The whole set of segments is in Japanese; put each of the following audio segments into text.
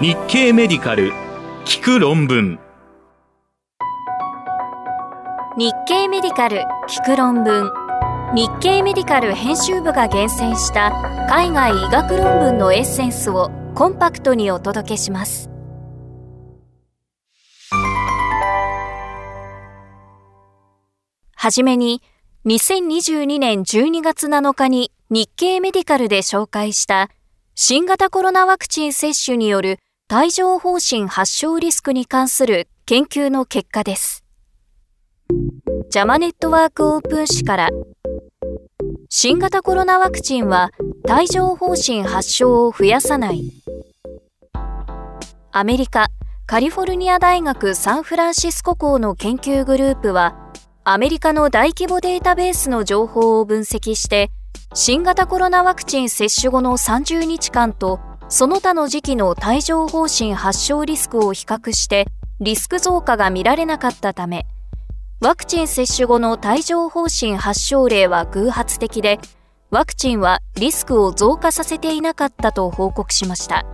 日経メディカル聞く論文。日経メディカル聞く論文。日経メディカル編集部が厳選した海外医学論文のエッセンスをコンパクトにお届けします。はじめに2022年12月7日に日経メディカルで紹介した新型コロナワクチン接種による帯状疱疹発症リスクに関する研究の結果です。ジャマネットワークオープン誌から新型コロナワクチンは帯状疱疹発症を増やさないアメリカカリフォルニア大学サンフランシスコ校の研究グループはアメリカの大規模データベースの情報を分析して新型コロナワクチン接種後の30日間とその他の時期の帯状疱疹発症リスクを比較してリスク増加が見られなかったためワクチン接種後の帯状疱疹発症例は偶発的でワクチンはリスクを増加させていなかったと報告しました。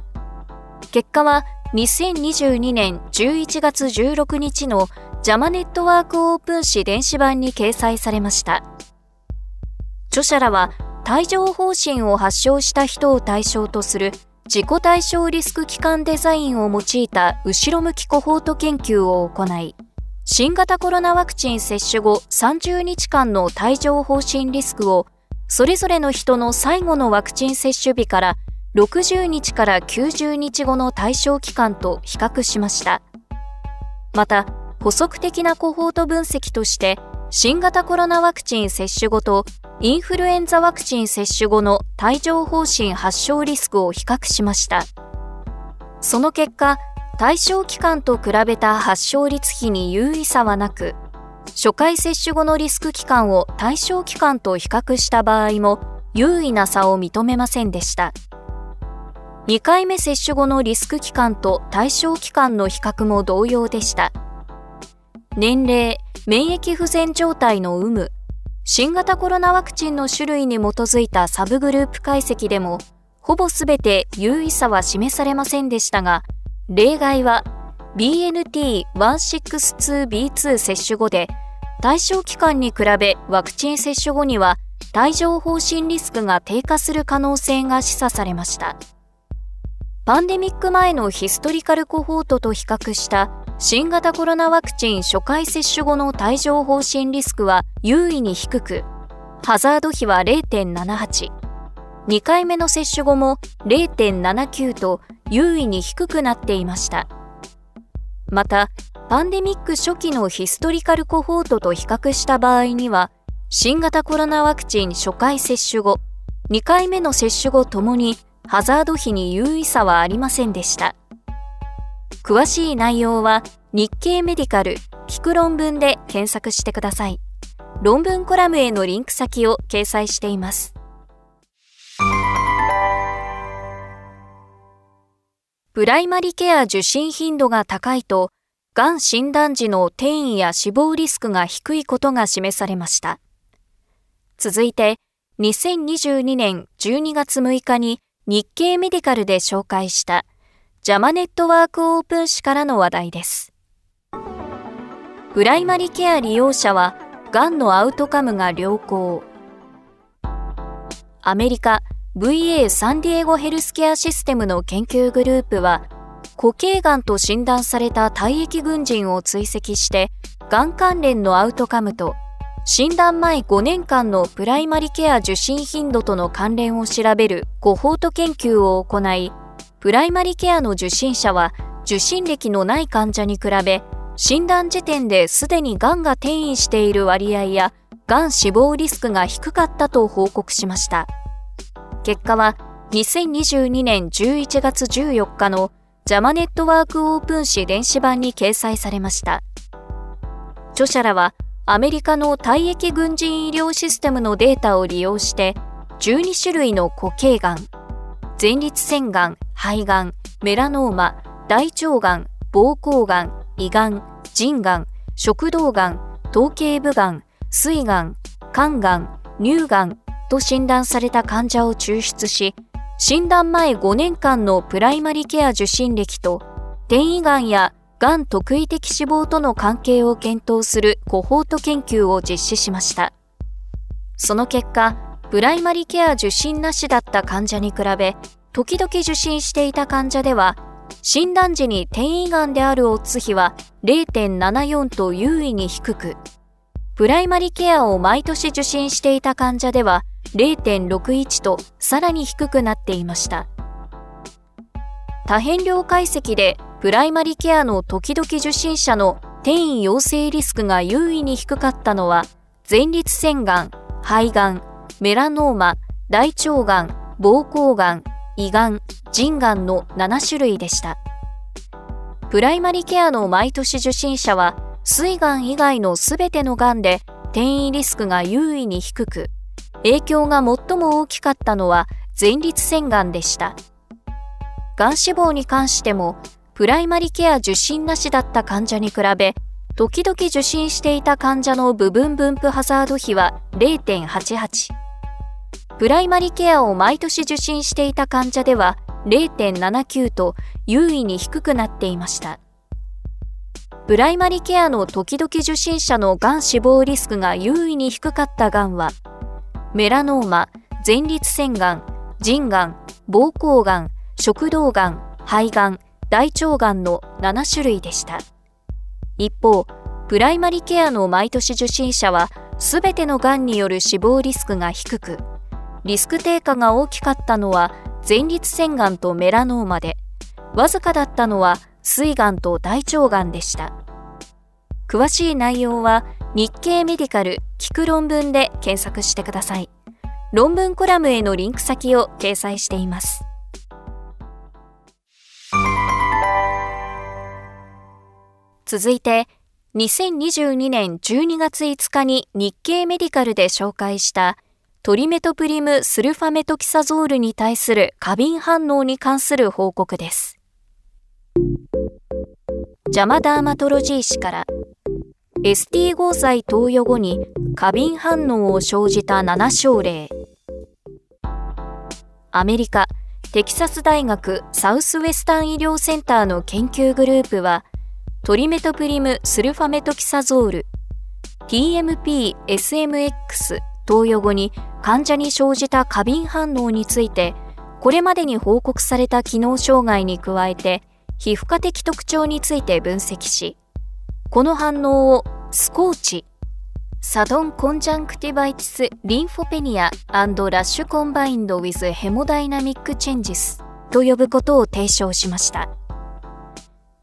結果は2022年11月16日のジャマネットワークオープン誌電子版に掲載されました。著者らは帯状疱疹を発症した人を対象とする自己対象リスク機関デザインを用いた後ろ向きコホート研究を行い、新型コロナワクチン接種後30日間の帯状疱疹リスクをそれぞれの人の最後のワクチン接種日から60日から90日後の対象期間と比較しました。また、補足的なコホート分析として新型コロナワクチン接種後とインフルエンザワクチン接種後の帯状疱疹発症リスクを比較しました。その結果、対象期間と比べた発症率比に有意差はなく、初回接種後のリスク期間を対象期間と比較した場合も優位な差を認めませんでした。2回目接種後のリスク期間と対象期間の比較も同様でした。年齢、免疫不全状態の有無、新型コロナワクチンの種類に基づいたサブグループ解析でも、ほぼすべて優位差は示されませんでしたが、例外は BNT162B2 接種後で、対象期間に比べワクチン接種後には帯状疱疹リスクが低下する可能性が示唆されました。パンデミック前のヒストリカルコホートと比較した新型コロナワクチン初回接種後の帯状疱疹リスクは優位に低く、ハザード比は0.78、2回目の接種後も0.79と優位に低くなっていました。また、パンデミック初期のヒストリカルコホートと比較した場合には、新型コロナワクチン初回接種後、2回目の接種後ともにハザード比に優位差はありませんでした。詳しい内容は日経メディカル聞く論文で検索してください。論文コラムへのリンク先を掲載しています。プライマリケア受診頻度が高いと、がん診断時の転移や死亡リスクが低いことが示されました。続いて、2022年12月6日に日経メディカルで紹介したジャマネットワークオープン誌からの話題です。プライマリケア利用者は、がんのアウトカムが良好。アメリカ VA サンディエゴヘルスケアシステムの研究グループは、固形がんと診断された体液群人を追跡して、がん関連のアウトカムと、診断前5年間のプライマリケア受診頻度との関連を調べるコホート研究を行い、プライマリケアの受診者は受診歴のない患者に比べ診断時点ですでにがんが転移している割合やがん死亡リスクが低かったと報告しました。結果は2022年11月14日のジャマネットワークオープン誌電子版に掲載されました。著者らはアメリカの体液軍人医療システムのデータを利用して12種類の固形がん前立腺がん肺がん、メラノーマ、大腸がん、膀胱がん、胃がん、腎がん、食道がん、頭頸部がん、膵がん、肝がん、乳がんと診断された患者を抽出し、診断前5年間のプライマリケア受診歴と、転移がんやがん特異的死亡との関係を検討するコホート研究を実施しました。その結果、プライマリケア受診なしだった患者に比べ、時々受診していた患者では、診断時に転移がんであるオッズ比は0.74と優位に低く、プライマリケアを毎年受診していた患者では0.61とさらに低くなっていました。多変量解析でプライマリケアの時々受診者の転移陽性リスクが優位に低かったのは前立腺がん、肺がん、メラノーマ、大腸がん、膀胱がん、胃がん、腎がんの7種類でした。プライマリケアの毎年受診者は、膵がん以外のすべてのがんで転移リスクが優位に低く、影響が最も大きかったのは前立腺がんでした。がん死亡に関しても、プライマリケア受診なしだった患者に比べ、時々受診していた患者の部分分布ハザード比は0.88。プライマリケアを毎年受診していた患者では0.79と優位に低くなっていました。プライマリケアの時々受診者のがん死亡リスクが優位に低かったがんは、メラノーマ、前立腺がん、腎がん、膀胱がん、食道がん、肺がん、大腸がんの7種類でした。一方、プライマリケアの毎年受診者は、すべてのがんによる死亡リスクが低く、リスク低下が大きかったのは前立腺がんとメラノーマで、わずかだったのは膵がんと大腸がんでした。詳しい内容は日経メディカル聞く論文で検索してください。論文コラムへのリンク先を掲載しています。続いて、2022年12月5日に日経メディカルで紹介したトリメトプリムスルファメトキサゾールに対する過敏反応に関する報告です。ジャマダーマトロジー氏から ST 合剤投与後に過敏反応を生じた7症例アメリカテキサス大学サウスウェスタン医療センターの研究グループはトリメトプリムスルファメトキサゾール TMP-SMX 投与後に患者に生じた過敏反応について、これまでに報告された機能障害に加えて、皮膚科的特徴について分析し、この反応を SCoRCH、sudden conjunctivitis lymphopenia rash combined with hemodynamic changesと呼ぶことを提唱しました。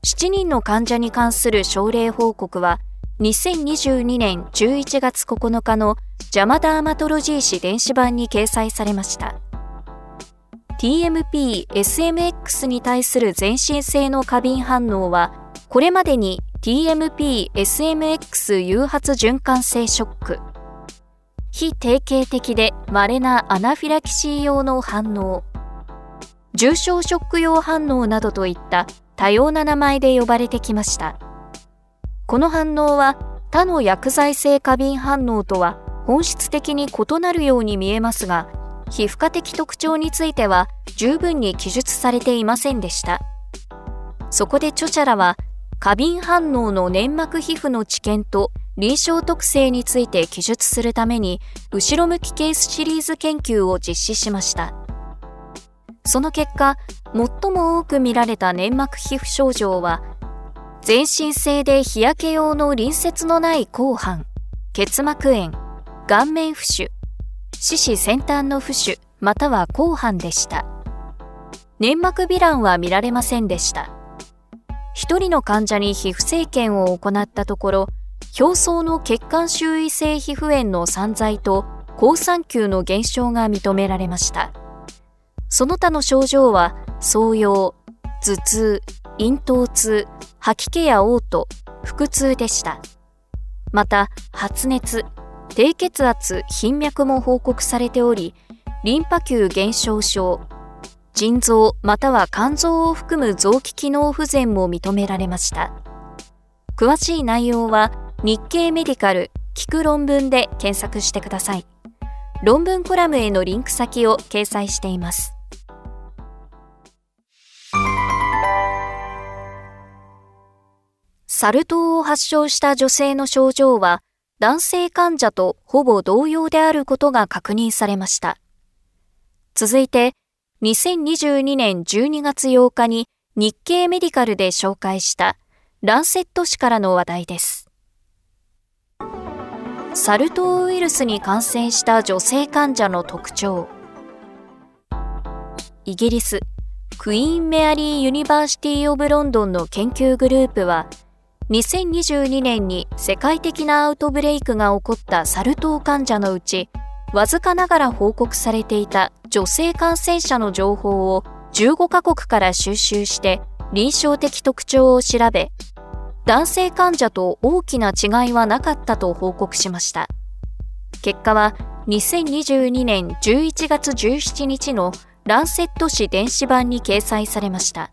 7人の患者に関する症例報告は2022年11月9日のジャマダーマトロジー誌電子版に掲載されました。TMP-SMX に対する全身性の過敏反応は、これまでに TMP-SMX 誘発循環性ショック、非定型的で稀なアナフィラキシー用の反応、重症ショック用反応などといった多様な名前で呼ばれてきました。この反応は他の薬剤性過敏反応とは本質的に異なるように見えますが、皮膚科的特徴については十分に記述されていませんでした。そこで著者らは、過敏反応の粘膜皮膚の知見と臨床特性について記述するために、後ろ向きケースシリーズ研究を実施しました。その結果、最も多く見られた粘膜皮膚症状は、全身性で日焼け用の隣接のない後半、結膜炎、顔面浮腫、四肢先端の浮腫、または後半でした。粘膜ヴィランは見られませんでした。一人の患者に皮膚生検を行ったところ、表層の血管周囲性皮膚炎の散在と好酸球の減少が認められました。その他の症状は、創用、頭痛、咽頭痛、吐き気や嘔吐、腹痛でした。また、発熱、低血圧、頻脈も報告されており、リンパ球減少症、腎臓または肝臓を含む臓器機能不全も認められました。詳しい内容は日経メディカル聞く論文で検索してください。論文コラムへのリンク先を掲載しています。サル痘を発症した女性の症状は男性患者とほぼ同様であることが確認されました。続いて、2022年12月8日に日経メディカルで紹介したランセット誌からの話題です。サル痘ウイルスに感染した女性患者の特徴。イギリス、クイーン・メアリー・ユニバーシティ・オブ・ロンドンの研究グループは、2022年に世界的なアウトブレイクが起こったサル痘患者のうち、わずかながら報告されていた女性感染者の情報を15カ国から収集して臨床的特徴を調べ、男性患者と大きな違いはなかったと報告しました。結果は2022年11月17日のランセット誌電子版に掲載されました。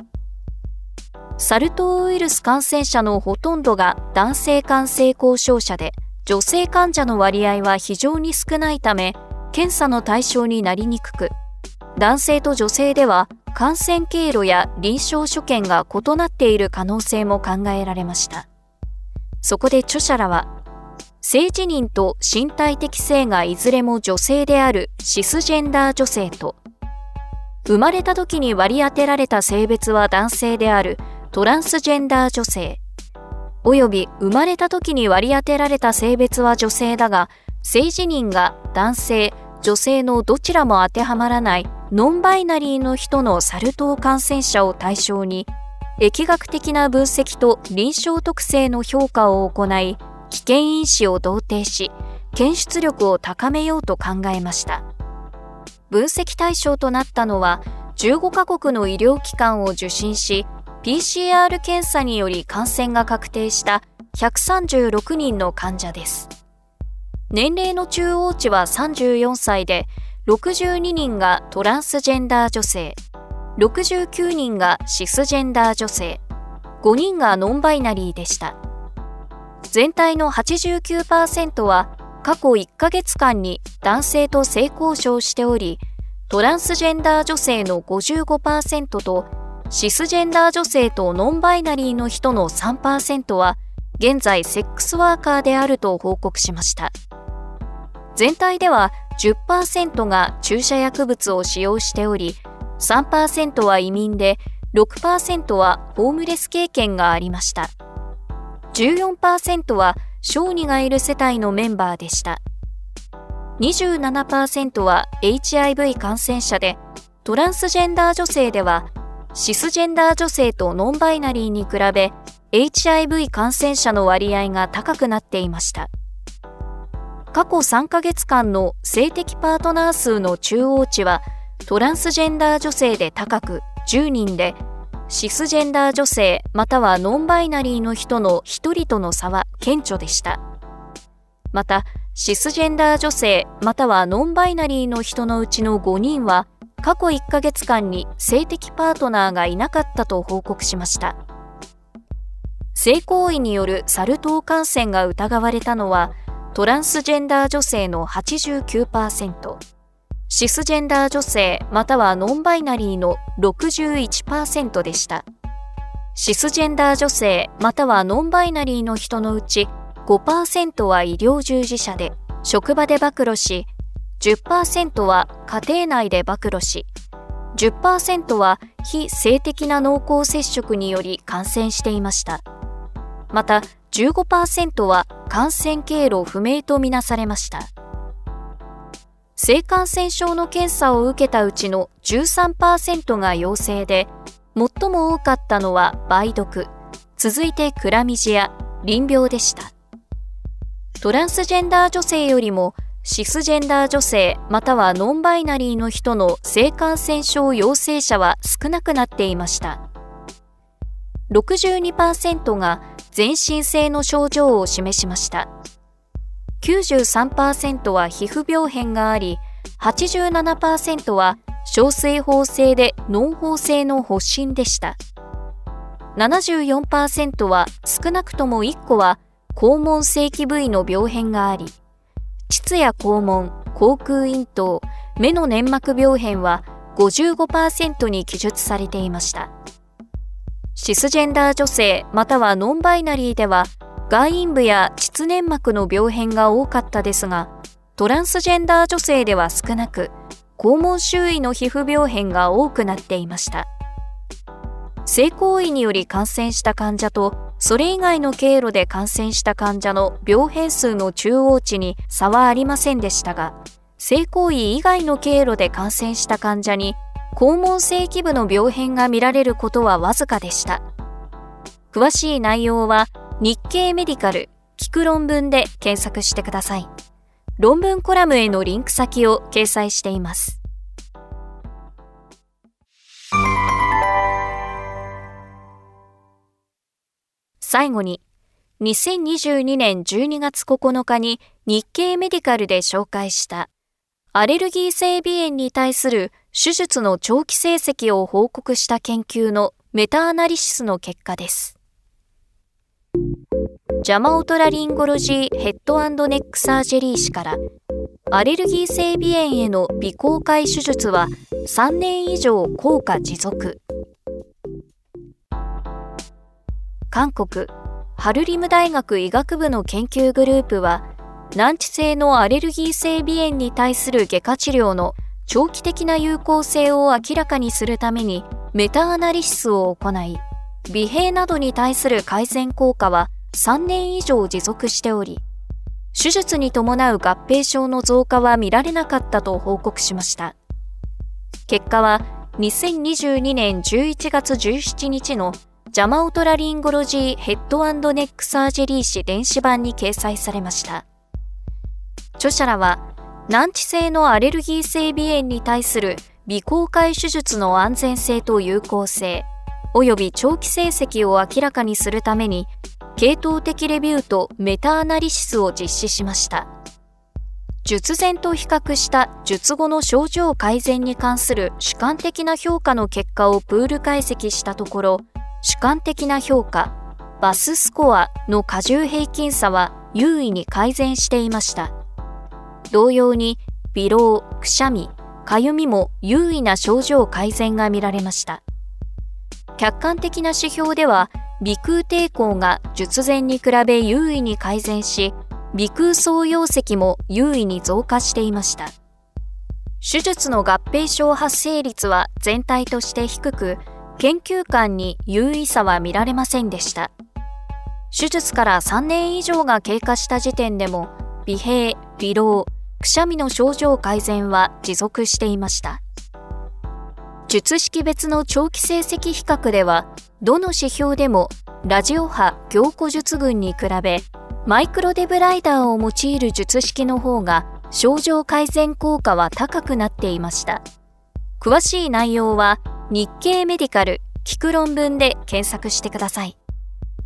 サル痘ウイルス感染者のほとんどが男性感染交渉者で、女性患者の割合は非常に少ないため、検査の対象になりにくく、男性と女性では感染経路や臨床所見が異なっている可能性も考えられました。そこで著者らは、性自認と身体的性がいずれも女性であるシスジェンダー女性と、生まれた時に割り当てられた性別は男性であるトランスジェンダー女性、および生まれた時に割り当てられた性別は女性だが、性自認が男性、女性のどちらも当てはまらないノンバイナリーの人のサル痘感染者を対象に、疫学的な分析と臨床特性の評価を行い、危険因子を同定し、検出力を高めようと考えました。分析対象となったのは、15カ国の医療機関を受診し、PCR 検査により感染が確定した136人の患者です。年齢の中央値は34歳で、62人がトランスジェンダー女性、69人がシスジェンダー女性、5人がノンバイナリーでした。全体の89%は過去1ヶ月間に男性と性交渉しており、トランスジェンダー女性の55%とシスジェンダー女性とノンバイナリーの人の3%は現在セックスワーカーであると報告しました。全体では10%が注射薬物を使用しており、3%は移民で、6%はホームレス経験がありました。14%は小児がいる世帯のメンバーでした。27%は HIV 感染者で、トランスジェンダー女性ではシスジェンダー女性とノンバイナリーに比べ HIV 感染者の割合が高くなっていました。過去3ヶ月間の性的パートナー数の中央値はトランスジェンダー女性で高く10人でシスジェンダー女性またはノンバイナリーの人の1人との差は顕著でした。また、シスジェンダー女性またはノンバイナリーの人のうちの5人は過去1ヶ月間に性的パートナーがいなかったと報告しました。性行為によるサル痘感染が疑われたのは、トランスジェンダー女性の89%、シスジェンダー女性またはノンバイナリーの61%でした。シスジェンダー女性またはノンバイナリーの人のうち5%は医療従事者で、職場で暴露し、10%は家庭内で暴露し、10%は非性的な濃厚接触により感染していました。また15%は感染経路不明とみなされました。性感染症の検査を受けたうちの13%が陽性で、最も多かったのは梅毒、続いてクラミジア、淋病でした。トランスジェンダー女性よりもシスジェンダー女性またはノンバイナリーの人の性感染症陽性者は少なくなっていました。62%が全身性の症状を示しました。93%は皮膚病変があり、87%は小水疱性で脳疱性の発疹でした。74%は少なくとも1個は肛門性器部位の病変があり、膣や肛門、口腔咽頭、目の粘膜病変は55%に記述されていました。シスジェンダー女性またはノンバイナリーでは外陰部や膣粘膜の病変が多かったですがトランスジェンダー女性では少なく肛門周囲の皮膚病変が多くなっていました性行為により感染した患者とそれ以外の経路で感染した患者の病変数の中央値に差はありませんでしたが性行為以外の経路で感染した患者に肛門性器部の病変が見られることはわずかでした。詳しい内容は日経メディカル聞く論文で検索してください。論文コラムへのリンク先を掲載しています。最後に、2022年12月9日に日経メディカルで紹介したアレルギー性鼻炎に対する手術の長期成績を報告した研究のメタアナリシスの結果です。ジャマオトラリンゴロジーヘッドネックサージェリー氏からアレルギー性鼻炎への鼻口開手術は3年以上効果持続韓国ハルリム大学医学部の研究グループは難治性のアレルギー性鼻炎に対する外科治療の長期的な有効性を明らかにするためにメタアナリシスを行い鼻閉などに対する改善効果は3年以上持続しており手術に伴う合併症の増加は見られなかったと報告しました。結果は2022年11月17日のジャマオトラリンゴロジーヘッドネックサージェリー誌電子版に掲載されました。著者らは、難治性のアレルギー性鼻炎に対する鼻口開手術の安全性と有効性、及び長期成績を明らかにするために、系統的レビューとメタアナリシスを実施しました。術前と比較した術後の症状改善に関する主観的な評価の結果をプール解析したところ、主観的な評価、バススコアの過重平均差は優位に改善していました。同様に、微老、くしゃみ、かゆみも優位な症状改善が見られました。客観的な指標では、鼻腔抵抗が術前に比べ優位に改善し、鼻腔総容積も優位に増加していました。手術の合併症発生率は全体として低く、研究官に優位さは見られませんでした。手術から3年以上が経過した時点でも、鼻閉、微老、くしゃみの症状改善は持続していました。術式別の長期成績比較では、どの指標でもラジオ波強固術群に比べ、マイクロデブライダーを用いる術式の方が症状改善効果は高くなっていました。詳しい内容は日経メディカル聞く論文で検索してください。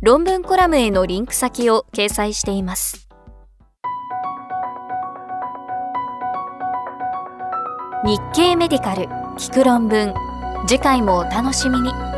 論文コラムへのリンク先を掲載しています。日経メディカル聞く論文次回もお楽しみに。